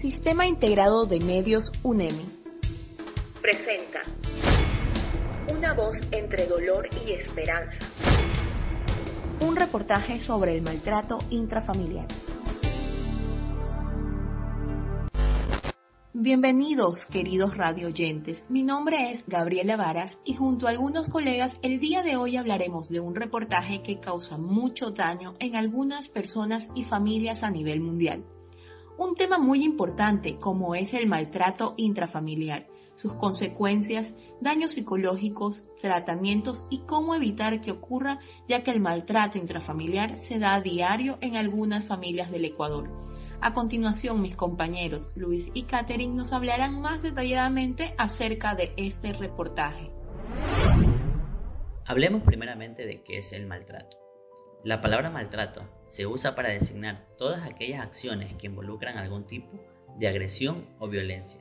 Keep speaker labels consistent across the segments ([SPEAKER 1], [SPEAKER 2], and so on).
[SPEAKER 1] Sistema Integrado de Medios UNEMI.
[SPEAKER 2] Presenta Una voz entre dolor y esperanza.
[SPEAKER 1] Un reportaje sobre el maltrato intrafamiliar. Bienvenidos, queridos radioyentes. Mi nombre es Gabriela Varas y junto a algunos colegas el día de hoy hablaremos de un reportaje que causa mucho daño en algunas personas y familias a nivel mundial un tema muy importante como es el maltrato intrafamiliar, sus consecuencias, daños psicológicos, tratamientos y cómo evitar que ocurra ya que el maltrato intrafamiliar se da a diario en algunas familias del Ecuador. A continuación, mis compañeros Luis y Catherine nos hablarán más detalladamente acerca de este reportaje.
[SPEAKER 3] Hablemos primeramente de qué es el maltrato. La palabra maltrato se usa para designar todas aquellas acciones que involucran algún tipo de agresión o violencia.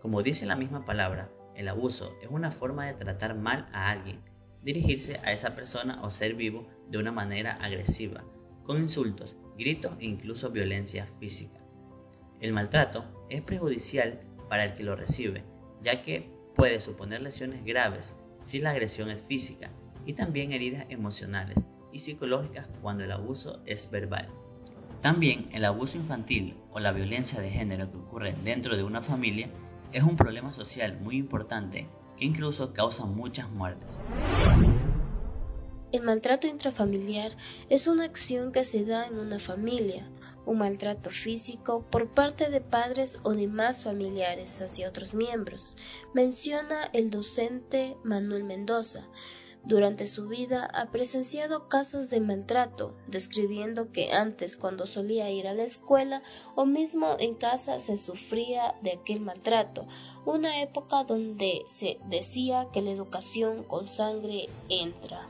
[SPEAKER 3] Como dice la misma palabra, el abuso es una forma de tratar mal a alguien, dirigirse a esa persona o ser vivo de una manera agresiva, con insultos, gritos e incluso violencia física. El maltrato es prejudicial para el que lo recibe, ya que puede suponer lesiones graves si la agresión es física y también heridas emocionales y psicológicas cuando el abuso es verbal. También el abuso infantil o la violencia de género que ocurre dentro de una familia es un problema social muy importante que incluso causa muchas muertes.
[SPEAKER 4] El maltrato intrafamiliar es una acción que se da en una familia, un maltrato físico por parte de padres o demás familiares hacia otros miembros, menciona el docente Manuel Mendoza, durante su vida ha presenciado casos de maltrato, describiendo que antes cuando solía ir a la escuela o mismo en casa se sufría de aquel maltrato, una época donde se decía que la educación con sangre entra.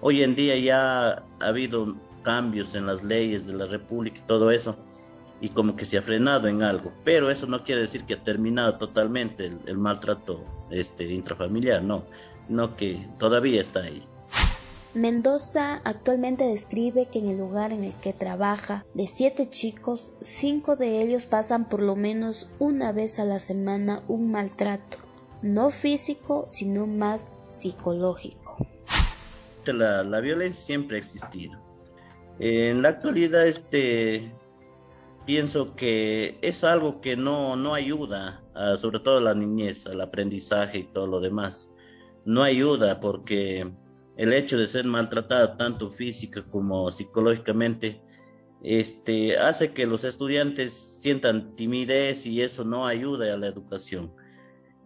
[SPEAKER 5] Hoy en día ya ha habido cambios en las leyes de la República y todo eso, y como que se ha frenado en algo, pero eso no quiere decir que ha terminado totalmente el, el maltrato este, intrafamiliar, no no que todavía está ahí.
[SPEAKER 4] Mendoza actualmente describe que en el lugar en el que trabaja, de siete chicos, cinco de ellos pasan por lo menos una vez a la semana un maltrato, no físico, sino más psicológico.
[SPEAKER 5] La, la violencia siempre ha existido. En la actualidad, este, pienso que es algo que no, no ayuda, sobre todo a la niñez, al aprendizaje y todo lo demás no ayuda porque el hecho de ser maltratado tanto física como psicológicamente este hace que los estudiantes sientan timidez y eso no ayuda a la educación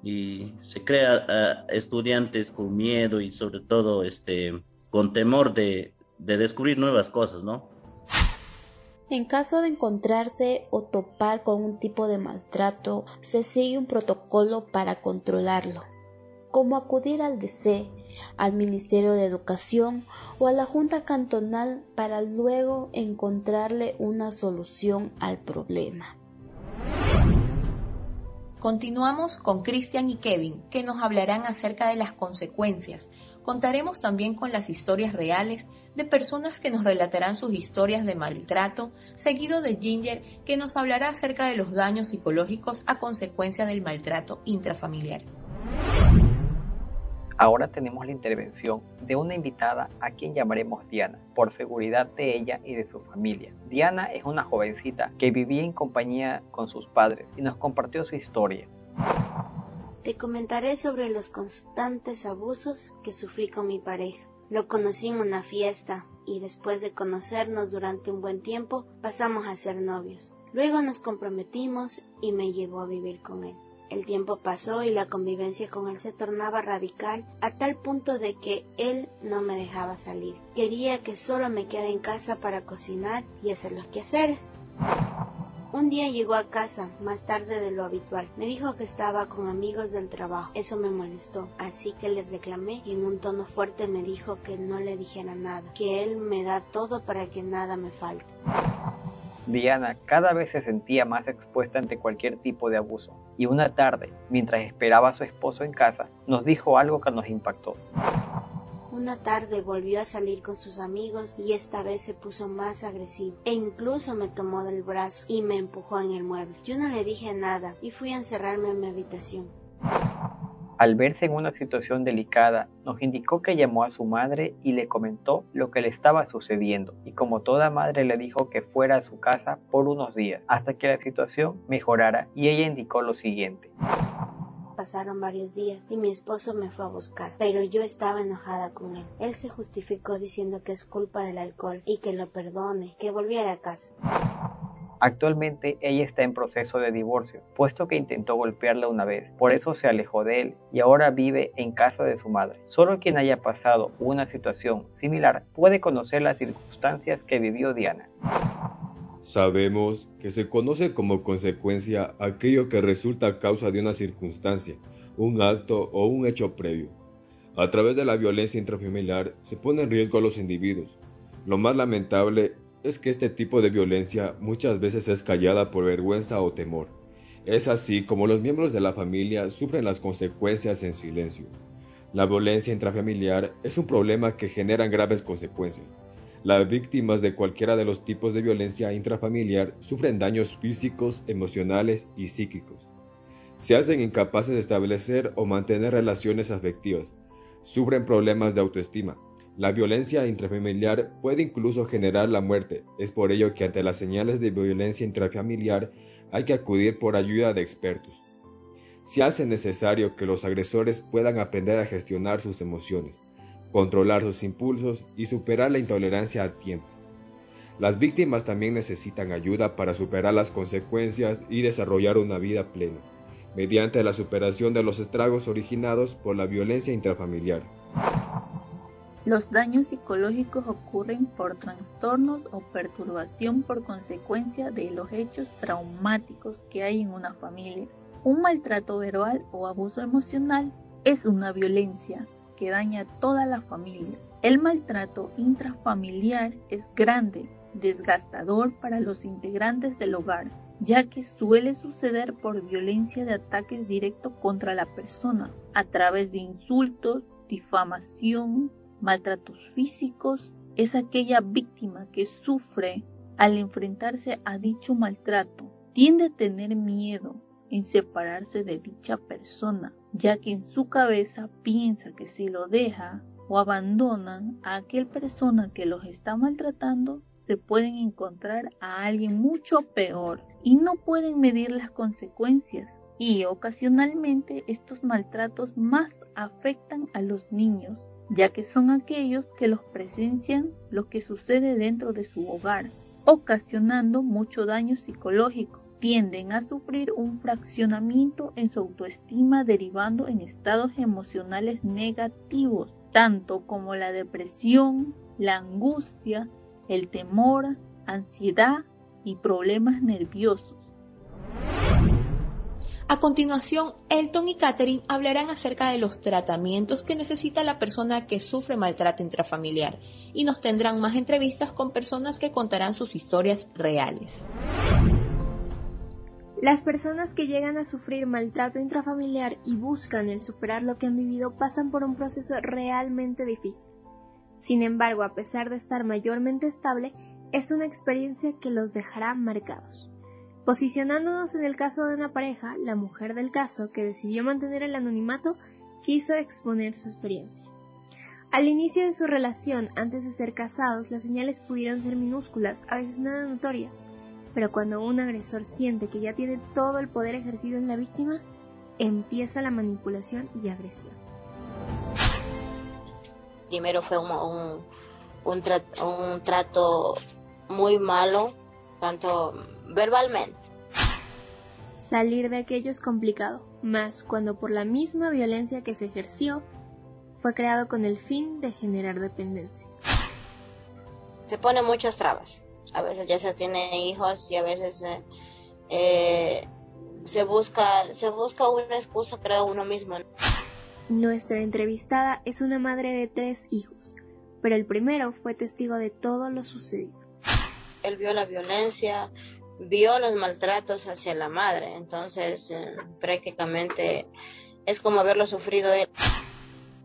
[SPEAKER 5] y se crea estudiantes con miedo y sobre todo este con temor de, de descubrir nuevas cosas, ¿no?
[SPEAKER 4] En caso de encontrarse o topar con un tipo de maltrato, se sigue un protocolo para controlarlo como acudir al DC, al Ministerio de Educación o a la Junta Cantonal para luego encontrarle una solución al problema.
[SPEAKER 1] Continuamos con Cristian y Kevin, que nos hablarán acerca de las consecuencias. Contaremos también con las historias reales de personas que nos relatarán sus historias de maltrato, seguido de Ginger, que nos hablará acerca de los daños psicológicos a consecuencia del maltrato intrafamiliar.
[SPEAKER 6] Ahora tenemos la intervención de una invitada a quien llamaremos Diana, por seguridad de ella y de su familia. Diana es una jovencita que vivía en compañía con sus padres y nos compartió su historia.
[SPEAKER 7] Te comentaré sobre los constantes abusos que sufrí con mi pareja. Lo conocí en una fiesta y después de conocernos durante un buen tiempo pasamos a ser novios. Luego nos comprometimos y me llevó a vivir con él. El tiempo pasó y la convivencia con él se tornaba radical a tal punto de que él no me dejaba salir. Quería que solo me quede en casa para cocinar y hacer los quehaceres. Un día llegó a casa, más tarde de lo habitual. Me dijo que estaba con amigos del trabajo. Eso me molestó, así que le reclamé y en un tono fuerte me dijo que no le dijera nada, que él me da todo para que nada me falte.
[SPEAKER 6] Diana cada vez se sentía más expuesta ante cualquier tipo de abuso, y una tarde, mientras esperaba a su esposo en casa, nos dijo algo que nos impactó.
[SPEAKER 7] Una tarde volvió a salir con sus amigos y esta vez se puso más agresivo e incluso me tomó del brazo y me empujó en el mueble. Yo no le dije nada y fui a encerrarme en mi habitación.
[SPEAKER 6] Al verse en una situación delicada, nos indicó que llamó a su madre y le comentó lo que le estaba sucediendo, y como toda madre le dijo que fuera a su casa por unos días, hasta que la situación mejorara, y ella indicó lo siguiente.
[SPEAKER 7] Pasaron varios días y mi esposo me fue a buscar, pero yo estaba enojada con él. Él se justificó diciendo que es culpa del alcohol y que lo perdone, que volviera a casa.
[SPEAKER 6] Actualmente ella está en proceso de divorcio, puesto que intentó golpearla una vez, por eso se alejó de él y ahora vive en casa de su madre. Solo quien haya pasado una situación similar puede conocer las circunstancias que vivió Diana.
[SPEAKER 8] Sabemos que se conoce como consecuencia aquello que resulta causa de una circunstancia, un acto o un hecho previo. A través de la violencia intrafamiliar se pone en riesgo a los individuos. Lo más lamentable es que este tipo de violencia muchas veces es callada por vergüenza o temor. Es así como los miembros de la familia sufren las consecuencias en silencio. La violencia intrafamiliar es un problema que genera graves consecuencias. Las víctimas de cualquiera de los tipos de violencia intrafamiliar sufren daños físicos, emocionales y psíquicos. Se hacen incapaces de establecer o mantener relaciones afectivas. Sufren problemas de autoestima, la violencia intrafamiliar puede incluso generar la muerte. Es por ello que ante las señales de violencia intrafamiliar hay que acudir por ayuda de expertos. Se hace necesario que los agresores puedan aprender a gestionar sus emociones, controlar sus impulsos y superar la intolerancia a tiempo. Las víctimas también necesitan ayuda para superar las consecuencias y desarrollar una vida plena, mediante la superación de los estragos originados por la violencia intrafamiliar.
[SPEAKER 9] Los daños psicológicos ocurren por trastornos o perturbación por consecuencia de los hechos traumáticos que hay en una familia. Un maltrato verbal o abuso emocional es una violencia que daña a toda la familia. El maltrato intrafamiliar es grande, desgastador para los integrantes del hogar, ya que suele suceder por violencia de ataques directos contra la persona, a través de insultos, difamación, maltratos físicos es aquella víctima que sufre al enfrentarse a dicho maltrato. Tiende a tener miedo en separarse de dicha persona, ya que en su cabeza piensa que si lo deja o abandonan a aquel persona que los está maltratando, se pueden encontrar a alguien mucho peor y no pueden medir las consecuencias. Y ocasionalmente estos maltratos más afectan a los niños, ya que son aquellos que los presencian lo que sucede dentro de su hogar, ocasionando mucho daño psicológico. Tienden a sufrir un fraccionamiento en su autoestima derivando en estados emocionales negativos, tanto como la depresión, la angustia, el temor, ansiedad y problemas nerviosos.
[SPEAKER 1] A continuación, Elton y Catherine hablarán acerca de los tratamientos que necesita la persona que sufre maltrato intrafamiliar y nos tendrán más entrevistas con personas que contarán sus historias reales.
[SPEAKER 10] Las personas que llegan a sufrir maltrato intrafamiliar y buscan el superar lo que han vivido pasan por un proceso realmente difícil. Sin embargo, a pesar de estar mayormente estable, es una experiencia que los dejará marcados. Posicionándonos en el caso de una pareja, la mujer del caso, que decidió mantener el anonimato, quiso exponer su experiencia. Al inicio de su relación, antes de ser casados, las señales pudieron ser minúsculas, a veces nada notorias, pero cuando un agresor siente que ya tiene todo el poder ejercido en la víctima, empieza la manipulación y agresión.
[SPEAKER 11] Primero fue un, un trato muy malo, tanto verbalmente.
[SPEAKER 10] Salir de aquello es complicado, más cuando por la misma violencia que se ejerció fue creado con el fin de generar dependencia.
[SPEAKER 11] Se pone muchas trabas. A veces ya se tiene hijos y a veces eh, eh, se busca se busca una excusa creo uno mismo.
[SPEAKER 10] Nuestra entrevistada es una madre de tres hijos, pero el primero fue testigo de todo lo sucedido.
[SPEAKER 11] Él vio la violencia, vio los maltratos hacia la madre, entonces eh, prácticamente es como haberlo sufrido él.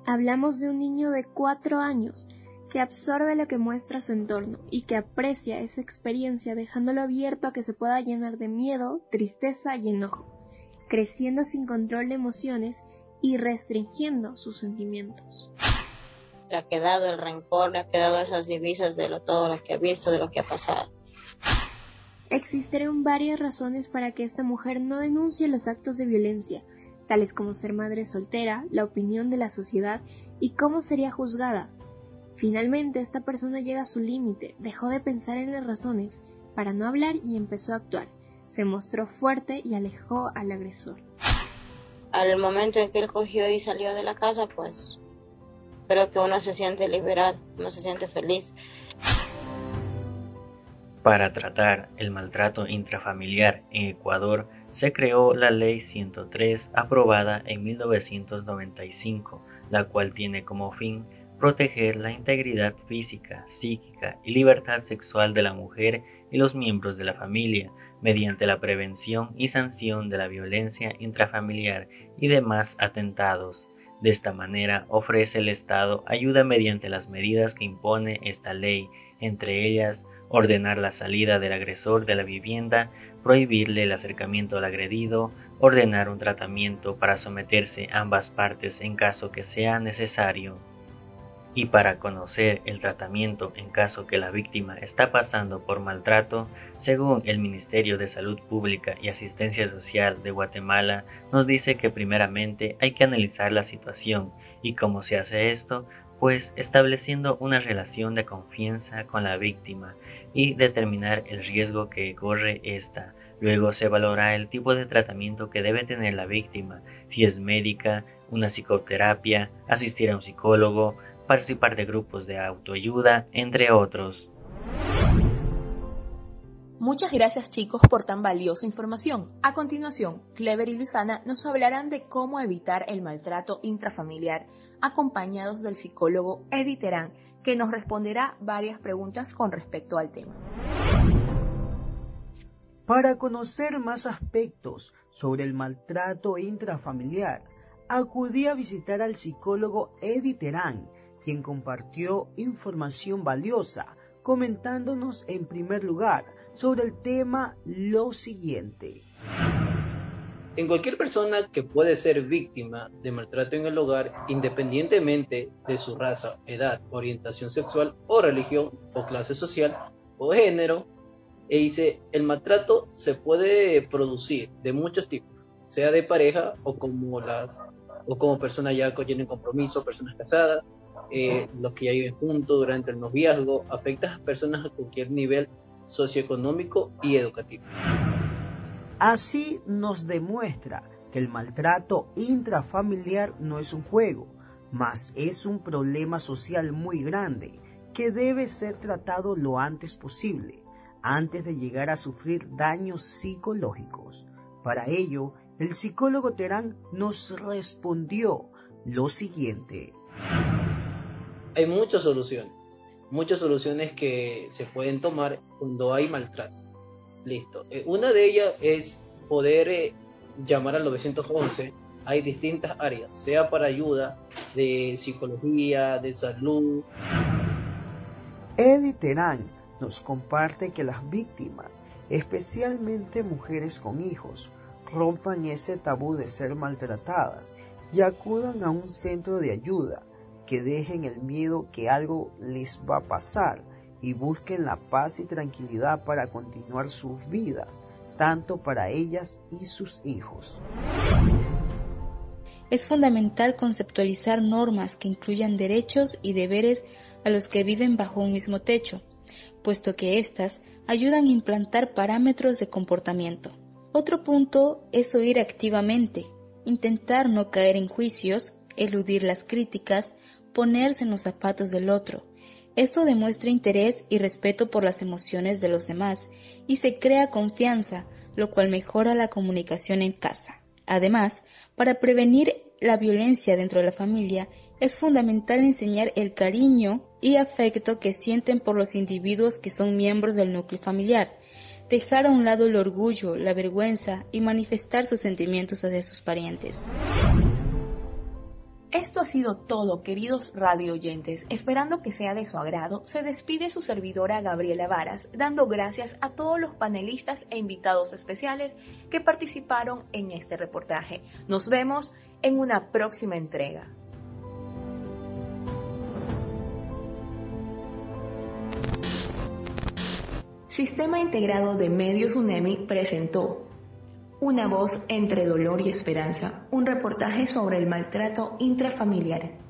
[SPEAKER 10] Hablamos de un niño de cuatro años que absorbe lo que muestra su entorno y que aprecia esa experiencia dejándolo abierto a que se pueda llenar de miedo, tristeza y enojo, creciendo sin control de emociones y restringiendo sus sentimientos.
[SPEAKER 11] Le ha quedado el rencor, le ha quedado esas divisas de lo, todo lo que ha visto, de lo que ha pasado.
[SPEAKER 10] Existen varias razones para que esta mujer no denuncie los actos de violencia, tales como ser madre soltera, la opinión de la sociedad y cómo sería juzgada. Finalmente, esta persona llega a su límite, dejó de pensar en las razones para no hablar y empezó a actuar. Se mostró fuerte y alejó al agresor.
[SPEAKER 11] Al momento en que él cogió y salió de la casa, pues creo que uno se siente liberado, uno se siente feliz.
[SPEAKER 12] Para tratar el maltrato intrafamiliar en Ecuador, se creó la Ley 103 aprobada en 1995, la cual tiene como fin proteger la integridad física, psíquica y libertad sexual de la mujer y los miembros de la familia mediante la prevención y sanción de la violencia intrafamiliar y demás atentados. De esta manera ofrece el Estado ayuda mediante las medidas que impone esta ley, entre ellas ordenar la salida del agresor de la vivienda, prohibirle el acercamiento al agredido, ordenar un tratamiento para someterse ambas partes en caso que sea necesario. Y para conocer el tratamiento en caso que la víctima está pasando por maltrato, según el Ministerio de Salud Pública y Asistencia Social de Guatemala, nos dice que primeramente hay que analizar la situación y cómo se hace esto, pues estableciendo una relación de confianza con la víctima y determinar el riesgo que corre esta. Luego se valora el tipo de tratamiento que debe tener la víctima, si es médica, una psicoterapia, asistir a un psicólogo, participar de grupos de autoayuda, entre otros.
[SPEAKER 1] Muchas gracias chicos por tan valiosa información. A continuación, Clever y Luisana nos hablarán de cómo evitar el maltrato intrafamiliar, acompañados del psicólogo Eddie Terán, que nos responderá varias preguntas con respecto al tema.
[SPEAKER 13] Para conocer más aspectos sobre el maltrato intrafamiliar, acudí a visitar al psicólogo Eddie Terán, quien compartió información valiosa, comentándonos en primer lugar sobre el tema lo siguiente.
[SPEAKER 14] En cualquier persona que puede ser víctima de maltrato en el hogar, independientemente de su raza, edad, orientación sexual o religión o clase social o género, e dice, el maltrato se puede producir de muchos tipos, sea de pareja o como las o como personas ya que tienen compromiso, personas casadas, eh, los que ya viven juntos durante el noviazgo, afecta a personas a cualquier nivel socioeconómico y educativo.
[SPEAKER 13] Así nos demuestra que el maltrato intrafamiliar no es un juego, mas es un problema social muy grande que debe ser tratado lo antes posible, antes de llegar a sufrir daños psicológicos. Para ello, el psicólogo Terán nos respondió lo siguiente.
[SPEAKER 14] Hay muchas soluciones muchas soluciones que se pueden tomar cuando hay maltrato. Listo. Eh, una de ellas es poder eh, llamar al 911. Hay distintas áreas, sea para ayuda de psicología, de salud.
[SPEAKER 13] Eddie Terán nos comparte que las víctimas, especialmente mujeres con hijos, rompan ese tabú de ser maltratadas y acudan a un centro de ayuda que dejen el miedo que algo les va a pasar y busquen la paz y tranquilidad para continuar sus vidas, tanto para ellas y sus hijos.
[SPEAKER 15] Es fundamental conceptualizar normas que incluyan derechos y deberes a los que viven bajo un mismo techo, puesto que éstas ayudan a implantar parámetros de comportamiento. Otro punto es oír activamente, intentar no caer en juicios, eludir las críticas, ponerse en los zapatos del otro. Esto demuestra interés y respeto por las emociones de los demás y se crea confianza, lo cual mejora la comunicación en casa. Además, para prevenir la violencia dentro de la familia, es fundamental enseñar el cariño y afecto que sienten por los individuos que son miembros del núcleo familiar, dejar a un lado el orgullo, la vergüenza y manifestar sus sentimientos hacia sus parientes.
[SPEAKER 1] Esto ha sido todo, queridos radio oyentes. Esperando que sea de su agrado, se despide su servidora Gabriela Varas, dando gracias a todos los panelistas e invitados especiales que participaron en este reportaje. Nos vemos en una próxima entrega. Sistema Integrado de Medios UNEMI presentó Una voz entre dolor y esperanza, un reportaje sobre el maltrato intrafamiliar